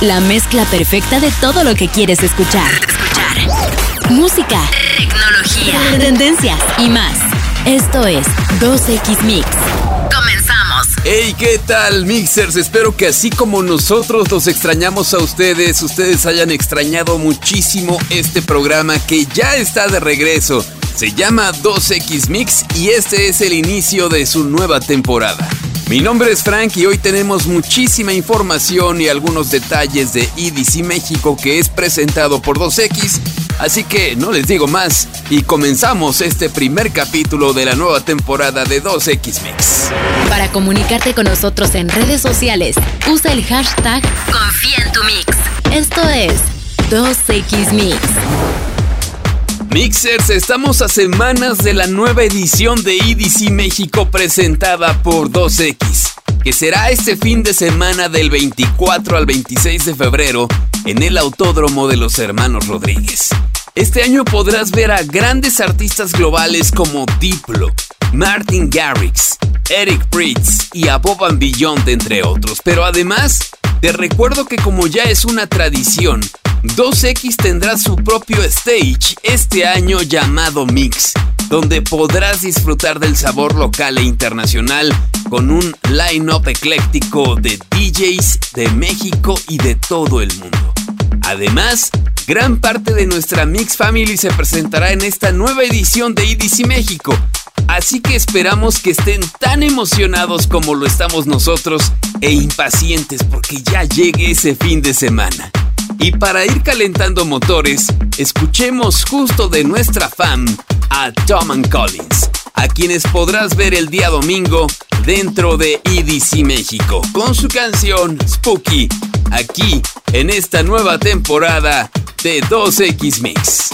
La mezcla perfecta de todo lo que quieres escuchar. Escuchar. Música, tecnología, tendencias y más. Esto es 2X Mix. Comenzamos. Hey, ¿qué tal, Mixers? Espero que así como nosotros los extrañamos a ustedes, ustedes hayan extrañado muchísimo este programa que ya está de regreso. Se llama 2X Mix y este es el inicio de su nueva temporada. Mi nombre es Frank y hoy tenemos muchísima información y algunos detalles de EDC México que es presentado por 2X, así que no les digo más y comenzamos este primer capítulo de la nueva temporada de 2X Mix. Para comunicarte con nosotros en redes sociales, usa el hashtag Confía en tu Mix. Esto es 2X Mix. Mixers, estamos a semanas de la nueva edición de EDC México presentada por 2X, que será este fin de semana del 24 al 26 de febrero en el Autódromo de los Hermanos Rodríguez. Este año podrás ver a grandes artistas globales como Diplo, Martin Garrix, Eric Pritz y a Bob Beyond, entre otros. Pero además, te recuerdo que como ya es una tradición, 2X tendrá su propio stage este año llamado Mix, donde podrás disfrutar del sabor local e internacional con un line-up ecléctico de DJs de México y de todo el mundo. Además, gran parte de nuestra Mix Family se presentará en esta nueva edición de EDC México, Así que esperamos que estén tan emocionados como lo estamos nosotros e impacientes porque ya llegue ese fin de semana. Y para ir calentando motores, escuchemos justo de nuestra fan a Tom Collins, a quienes podrás ver el día domingo dentro de EDC México con su canción Spooky, aquí en esta nueva temporada de 2X Mix.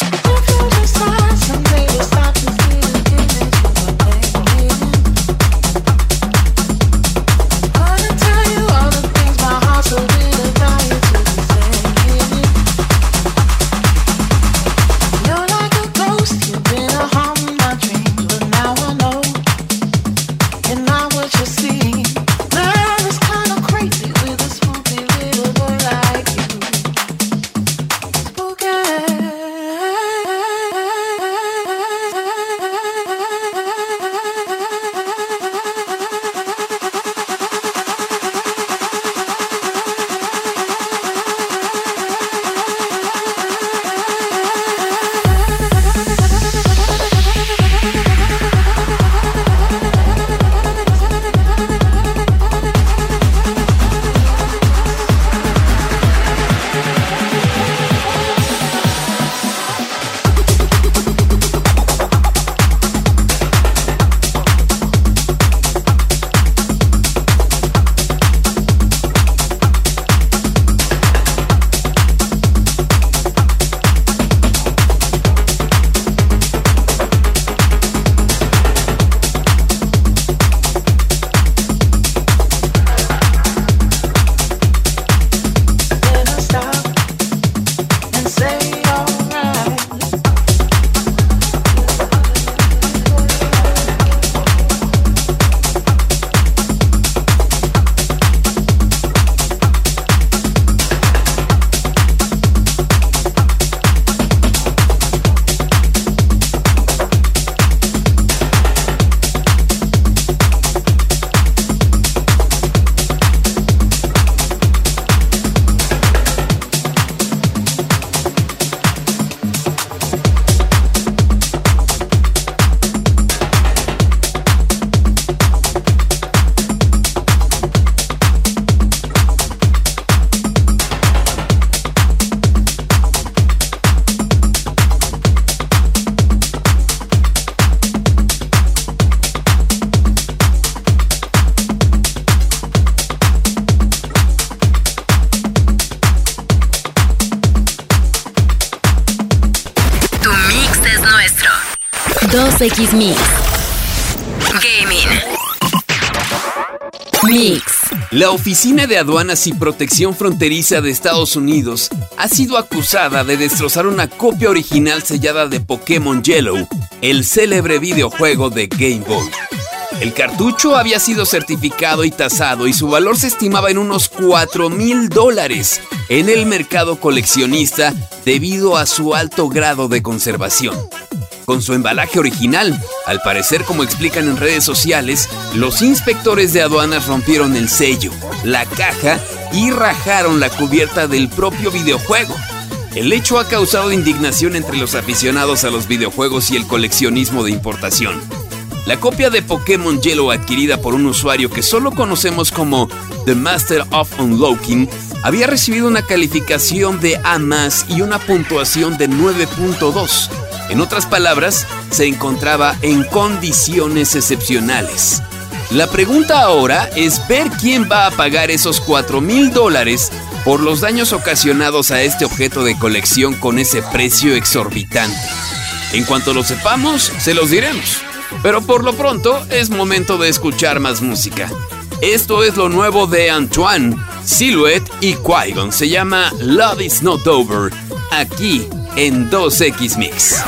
Thank 2X Mix. Gaming. Mix. La Oficina de Aduanas y Protección Fronteriza de Estados Unidos ha sido acusada de destrozar una copia original sellada de Pokémon Yellow, el célebre videojuego de Game Boy. El cartucho había sido certificado y tasado y su valor se estimaba en unos 4 mil dólares en el mercado coleccionista debido a su alto grado de conservación. Con su embalaje original, al parecer como explican en redes sociales, los inspectores de aduanas rompieron el sello, la caja y rajaron la cubierta del propio videojuego. El hecho ha causado indignación entre los aficionados a los videojuegos y el coleccionismo de importación. La copia de Pokémon Yellow adquirida por un usuario que solo conocemos como The Master of Unlocking había recibido una calificación de A y una puntuación de 9.2. En otras palabras, se encontraba en condiciones excepcionales. La pregunta ahora es ver quién va a pagar esos 4 mil dólares por los daños ocasionados a este objeto de colección con ese precio exorbitante. En cuanto lo sepamos, se los diremos. Pero por lo pronto es momento de escuchar más música. Esto es lo nuevo de Antoine, Silhouette y qui Se llama Love is Not Over, aquí en 2X Mix.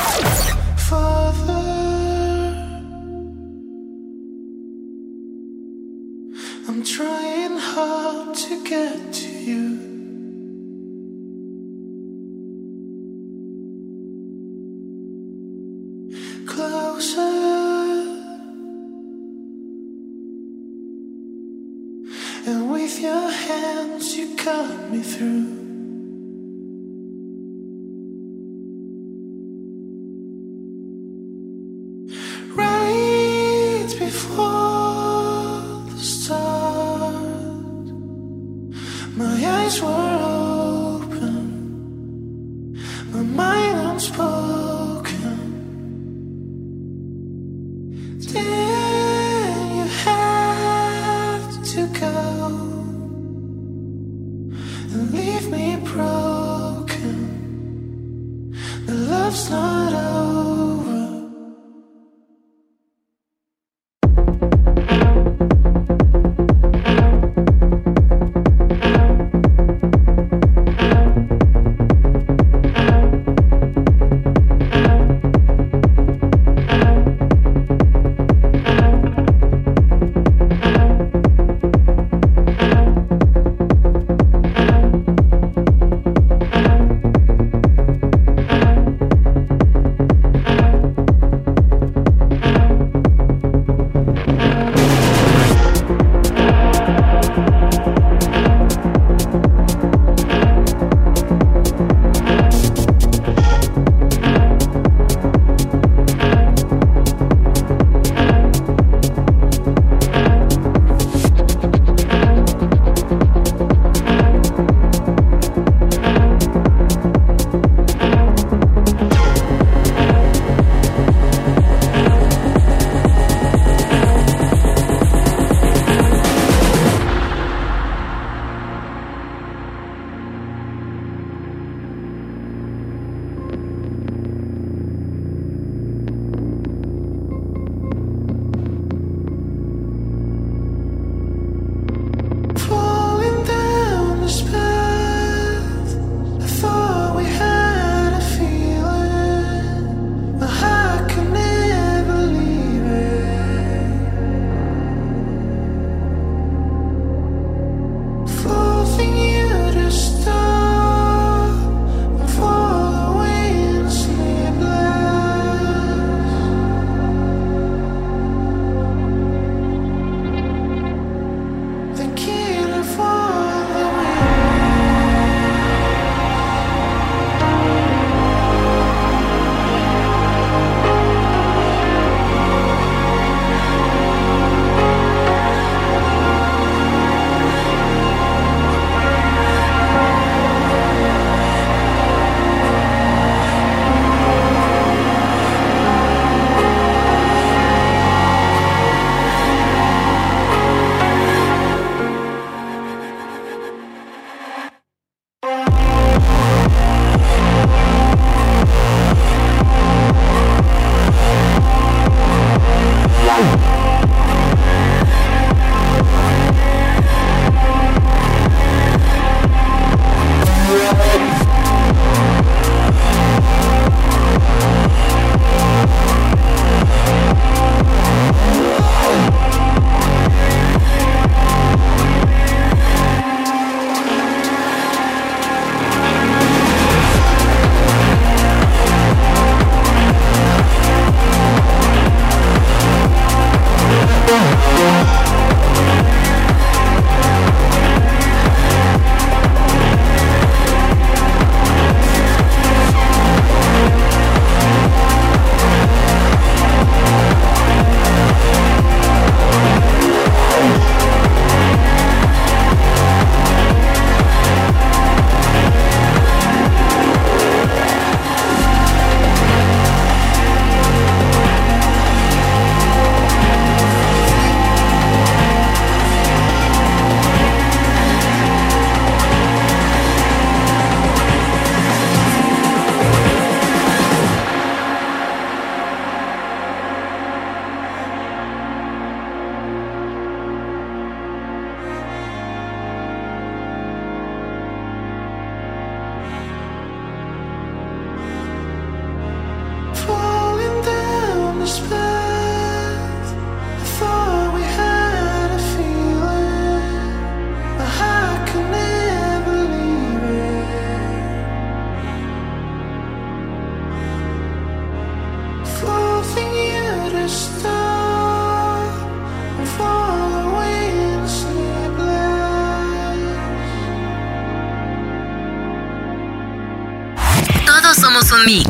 Mix.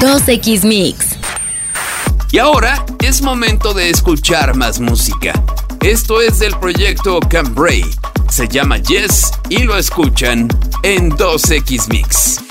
2X Mix. Y ahora es momento de escuchar más música. Esto es del proyecto Cambray. Se llama Yes y lo escuchan en 2X Mix.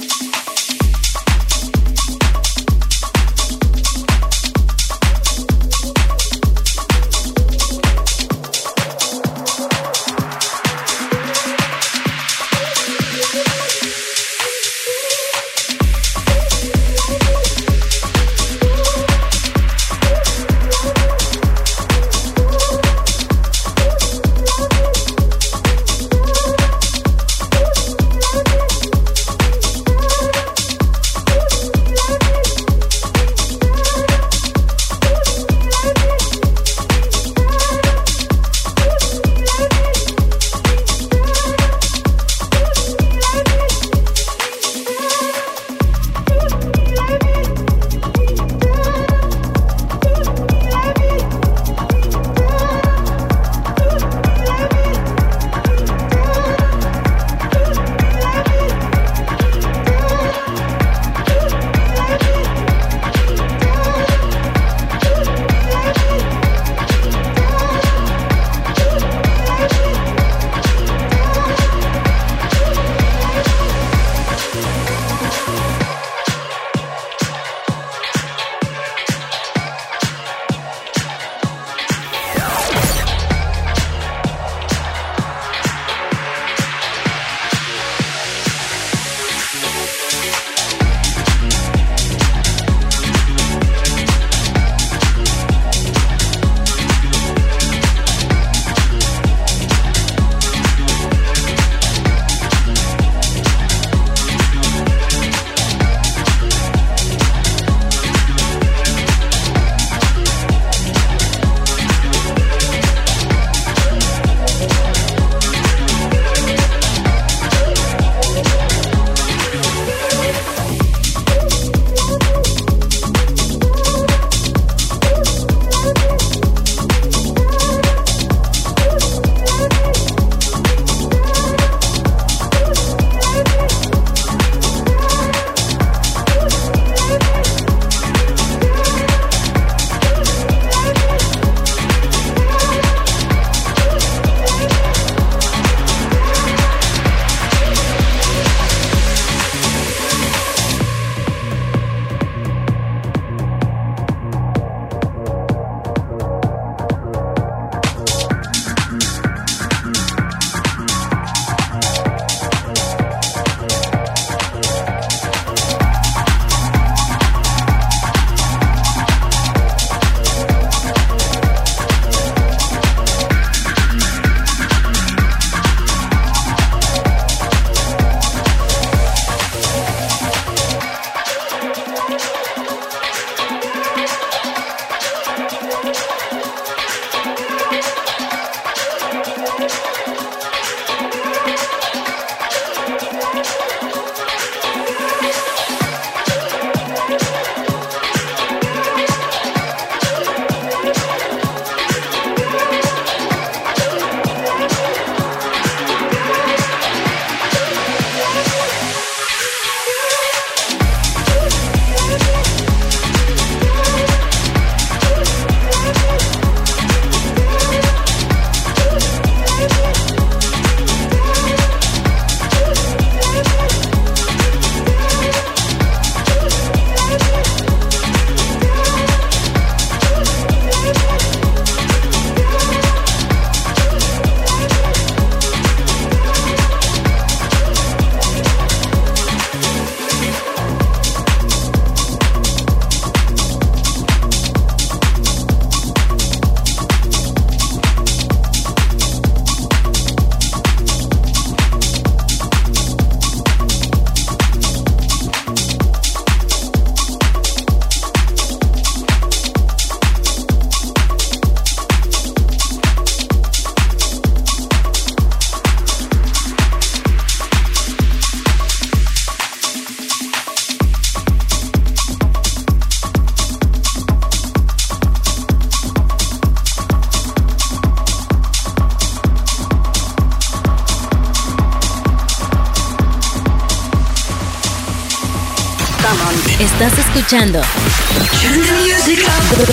Estás escuchando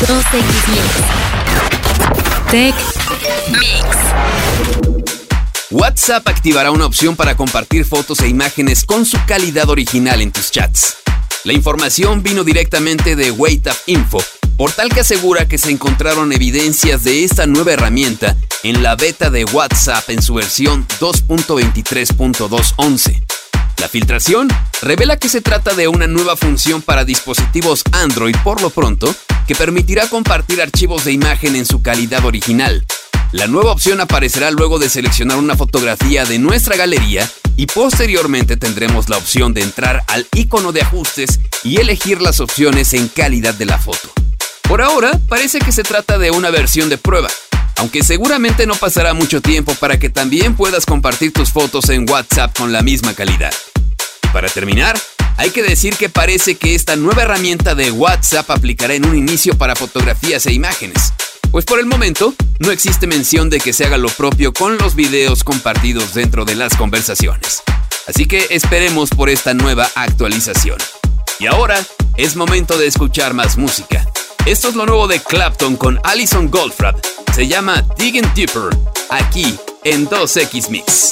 2X Tech Mix. WhatsApp activará una opción para compartir fotos e imágenes con su calidad original en tus chats. La información vino directamente de WaitUp Info, portal que asegura que se encontraron evidencias de esta nueva herramienta en la beta de WhatsApp en su versión 2.23.211. La filtración revela que se trata de una nueva función para dispositivos Android por lo pronto que permitirá compartir archivos de imagen en su calidad original. La nueva opción aparecerá luego de seleccionar una fotografía de nuestra galería y posteriormente tendremos la opción de entrar al icono de ajustes y elegir las opciones en calidad de la foto. Por ahora, parece que se trata de una versión de prueba, aunque seguramente no pasará mucho tiempo para que también puedas compartir tus fotos en WhatsApp con la misma calidad. Para terminar, hay que decir que parece que esta nueva herramienta de WhatsApp aplicará en un inicio para fotografías e imágenes, pues por el momento no existe mención de que se haga lo propio con los videos compartidos dentro de las conversaciones. Así que esperemos por esta nueva actualización. Y ahora es momento de escuchar más música. Esto es lo nuevo de Clapton con Alison Goldfrapp. Se llama Digging Deeper, aquí en 2X Mix.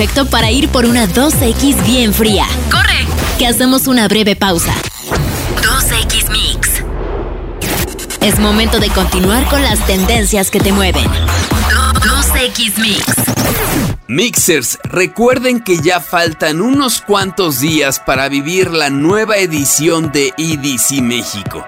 Perfecto para ir por una 2X bien fría. ¡Corre! Que hacemos una breve pausa. 2X Mix. Es momento de continuar con las tendencias que te mueven. 2X Mix. Mixers, recuerden que ya faltan unos cuantos días para vivir la nueva edición de EDC México.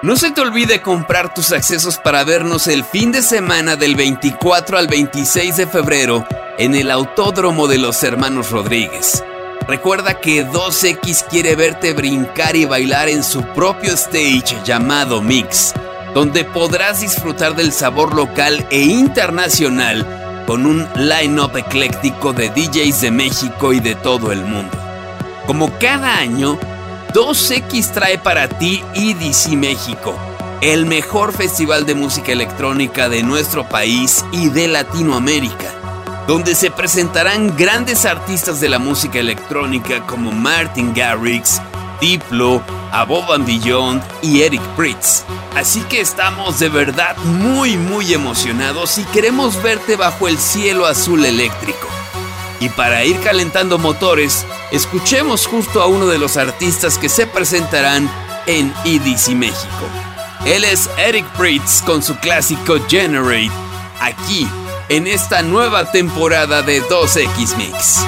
No se te olvide comprar tus accesos para vernos el fin de semana del 24 al 26 de febrero en el Autódromo de los Hermanos Rodríguez. Recuerda que 2X quiere verte brincar y bailar en su propio stage llamado Mix, donde podrás disfrutar del sabor local e internacional con un line-up ecléctico de DJs de México y de todo el mundo. Como cada año, 2X trae para ti EDC México, el mejor festival de música electrónica de nuestro país y de Latinoamérica, donde se presentarán grandes artistas de la música electrónica como Martin Garrix, Diplo, Above and Beyond y Eric Pritz. Así que estamos de verdad muy muy emocionados y queremos verte bajo el cielo azul eléctrico. Y para ir calentando motores, escuchemos justo a uno de los artistas que se presentarán en EDC México. Él es Eric Pritz con su clásico Generate, aquí en esta nueva temporada de 2X Mix.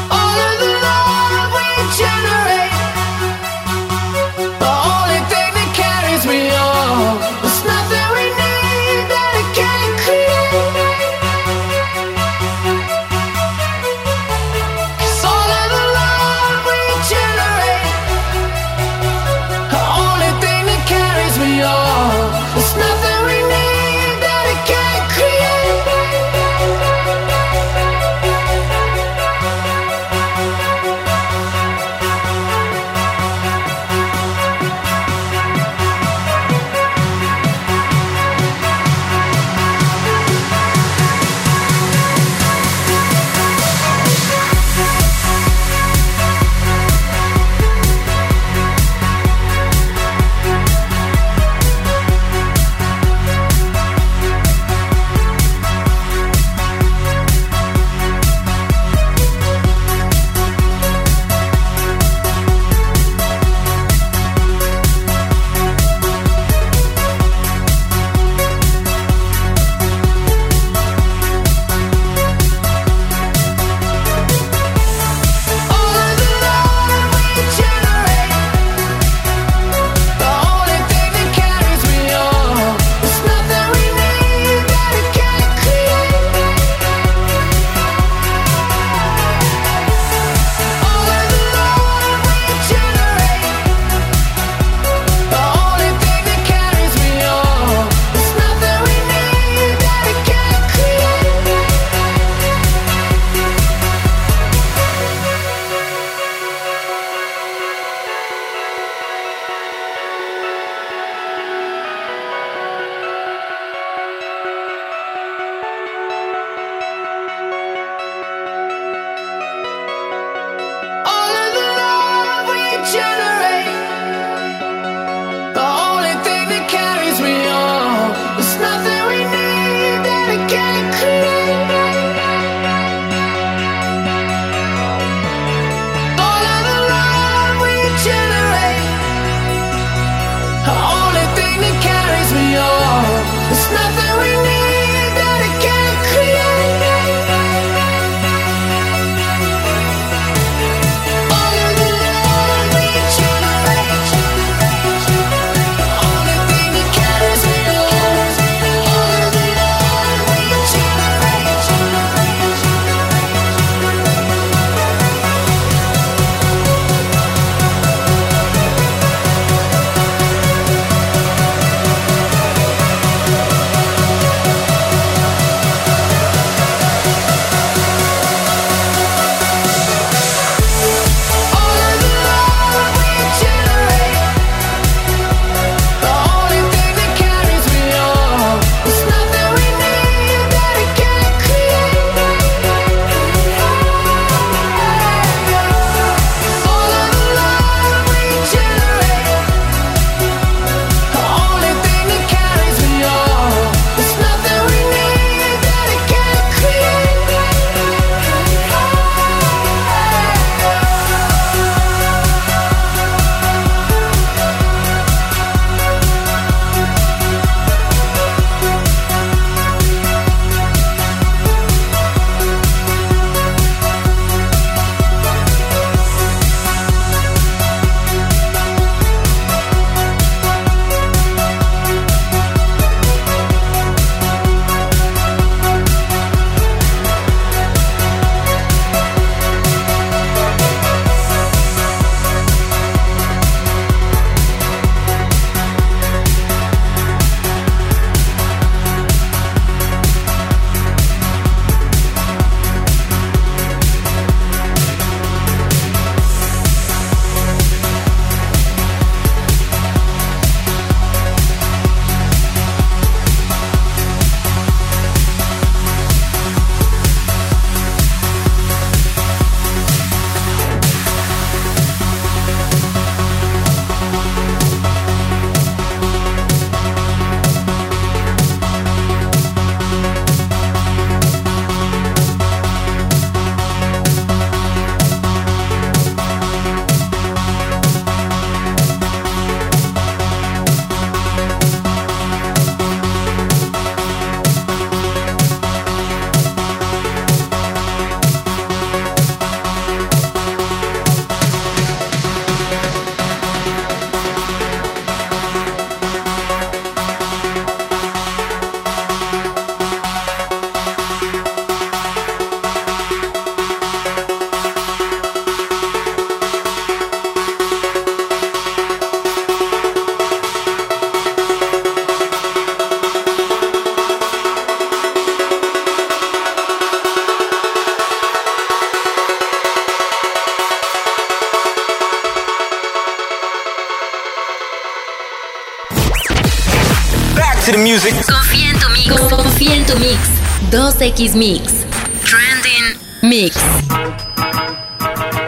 2X Mix. Trending Mix.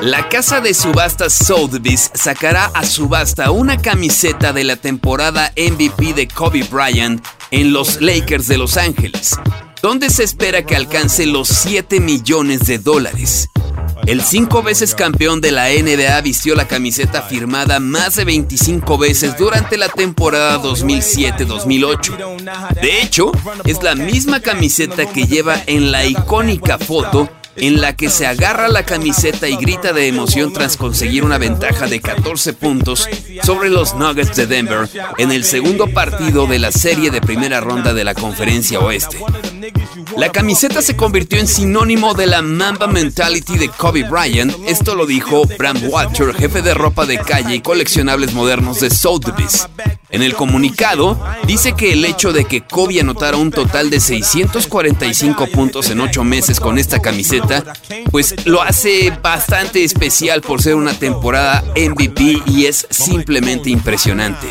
La casa de subastas Sotheby's sacará a subasta una camiseta de la temporada MVP de Kobe Bryant en los Lakers de Los Ángeles, donde se espera que alcance los 7 millones de dólares. El cinco veces campeón de la NBA vistió la camiseta firmada más de 25 veces durante la temporada 2007-2008. De hecho, es la misma camiseta que lleva en la icónica foto en la que se agarra la camiseta y grita de emoción tras conseguir una ventaja de 14 puntos sobre los Nuggets de Denver en el segundo partido de la serie de primera ronda de la Conferencia Oeste. La camiseta se convirtió en sinónimo de la Mamba Mentality de Kobe Bryant, esto lo dijo Bram Watcher, jefe de ropa de calle y coleccionables modernos de Sotheby's. En el comunicado, dice que el hecho de que Kobe anotara un total de 645 puntos en 8 meses con esta camiseta, pues lo hace bastante especial por ser una temporada MVP y es simplemente impresionante.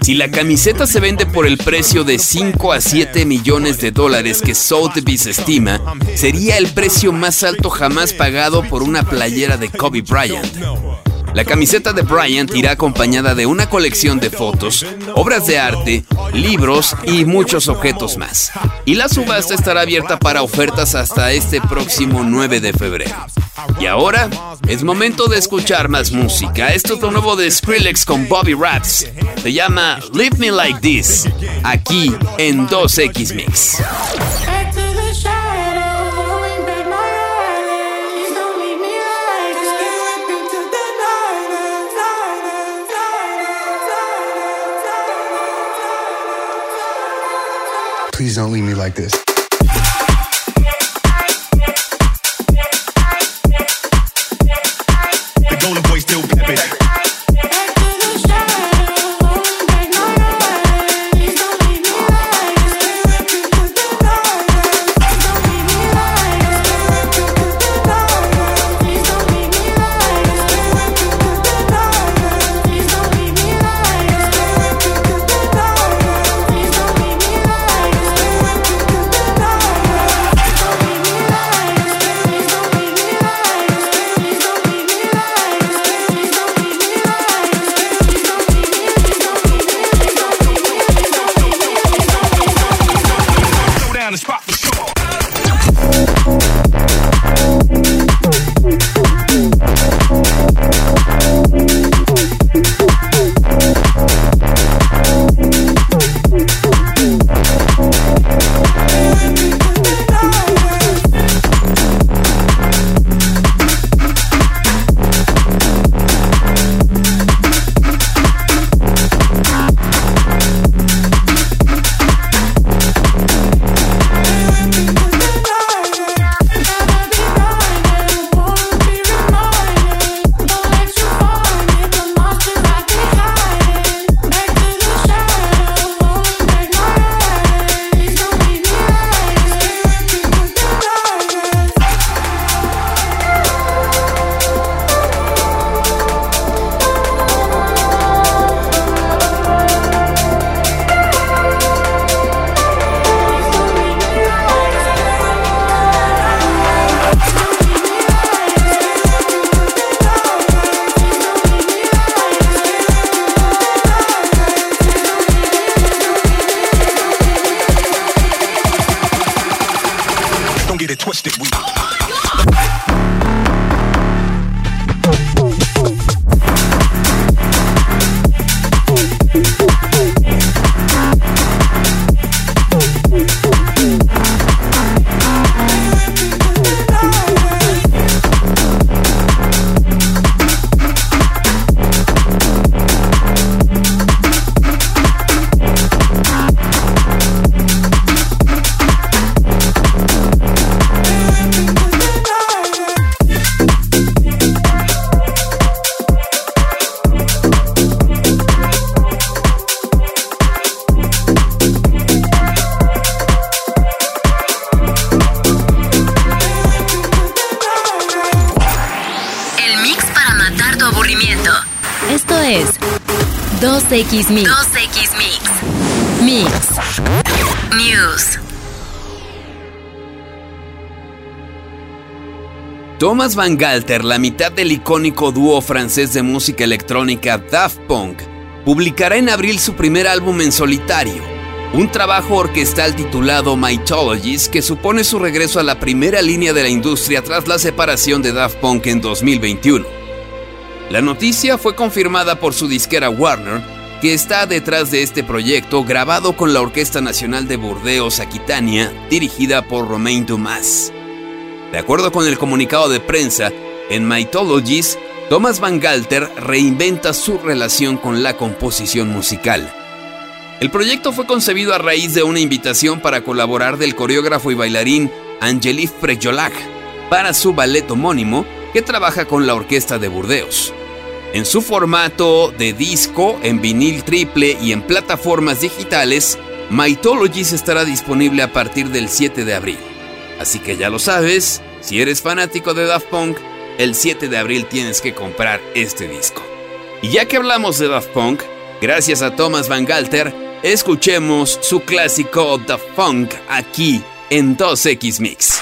Si la camiseta se vende por el precio de 5 a 7 millones de dólares que Sotheby's estima, sería el precio más alto jamás pagado por una playera de Kobe Bryant. La camiseta de Bryant irá acompañada de una colección de fotos, obras de arte, libros y muchos objetos más. Y la subasta estará abierta para ofertas hasta este próximo 9 de febrero. Y ahora es momento de escuchar más música. Esto es lo nuevo de Skrillex con Bobby Raps. Se llama Leave Me Like This, aquí en 2X Mix. Please don't leave me like this. 2X Mix. 2X Mix. Mix. News. Thomas Van Galter, la mitad del icónico dúo francés de música electrónica Daft Punk, publicará en abril su primer álbum en solitario, un trabajo orquestal titulado Mythologies que supone su regreso a la primera línea de la industria tras la separación de Daft Punk en 2021. La noticia fue confirmada por su disquera Warner, que está detrás de este proyecto grabado con la Orquesta Nacional de Burdeos Aquitania, dirigida por Romain Dumas. De acuerdo con el comunicado de prensa, en Mythologies, Thomas Van Galter reinventa su relación con la composición musical. El proyecto fue concebido a raíz de una invitación para colaborar del coreógrafo y bailarín Angelique Frejolac para su ballet homónimo que trabaja con la Orquesta de Burdeos. En su formato de disco, en vinil triple y en plataformas digitales, Mythologies estará disponible a partir del 7 de abril. Así que ya lo sabes, si eres fanático de Daft Punk, el 7 de abril tienes que comprar este disco. Y ya que hablamos de Daft Punk, gracias a Thomas Van Galter, escuchemos su clásico Daft Punk aquí en 2X Mix.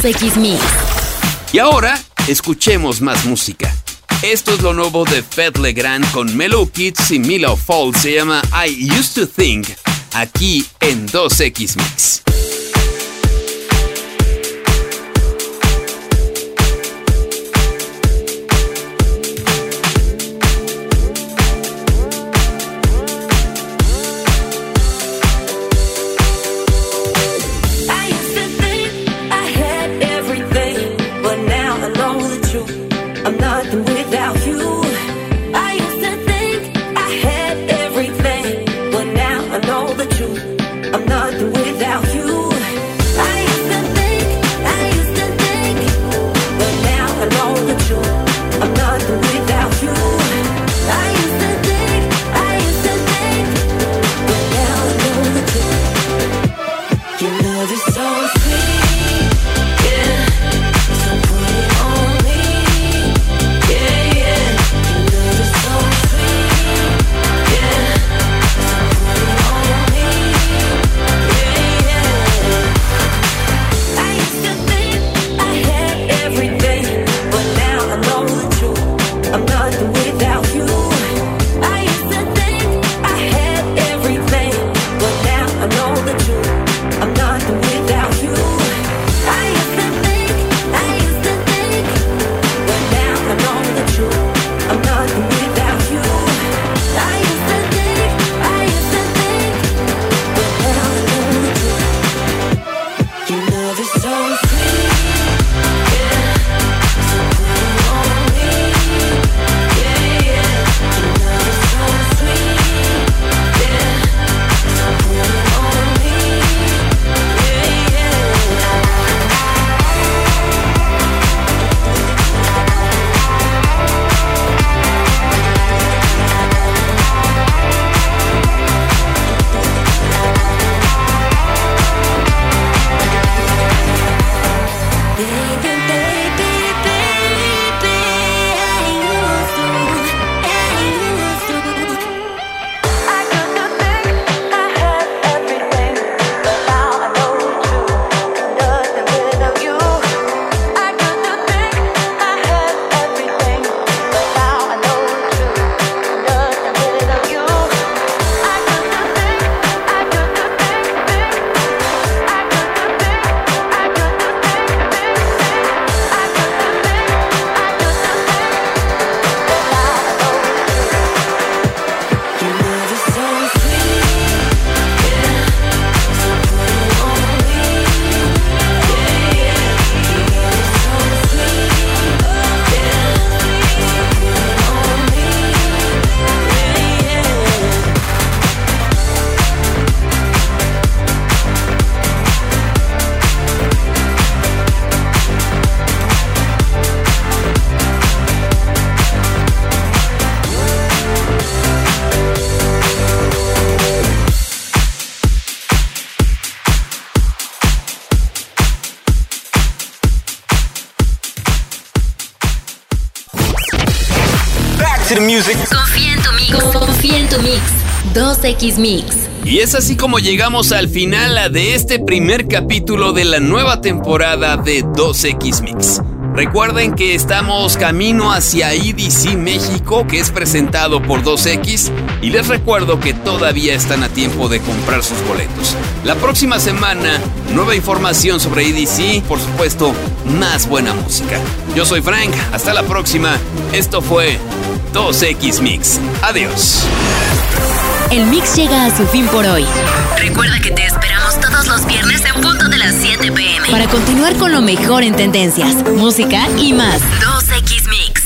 2X Mix. Y ahora, escuchemos más música. Esto es lo nuevo de Fed Legrand con Melo Kids y Milo Fall. Se llama I Used to Think, aquí en 2X Mix. Mix. Y es así como llegamos al final de este primer capítulo de la nueva temporada de 2X Mix. Recuerden que estamos camino hacia EDC México, que es presentado por 2X, y les recuerdo que todavía están a tiempo de comprar sus boletos. La próxima semana, nueva información sobre EDC, por supuesto, más buena música. Yo soy Frank, hasta la próxima. Esto fue 2X Mix. Adiós. El mix llega a su fin por hoy. Recuerda que te esperamos todos los viernes en punto de las 7 pm para continuar con lo mejor en tendencias, música y más. 2X Mix.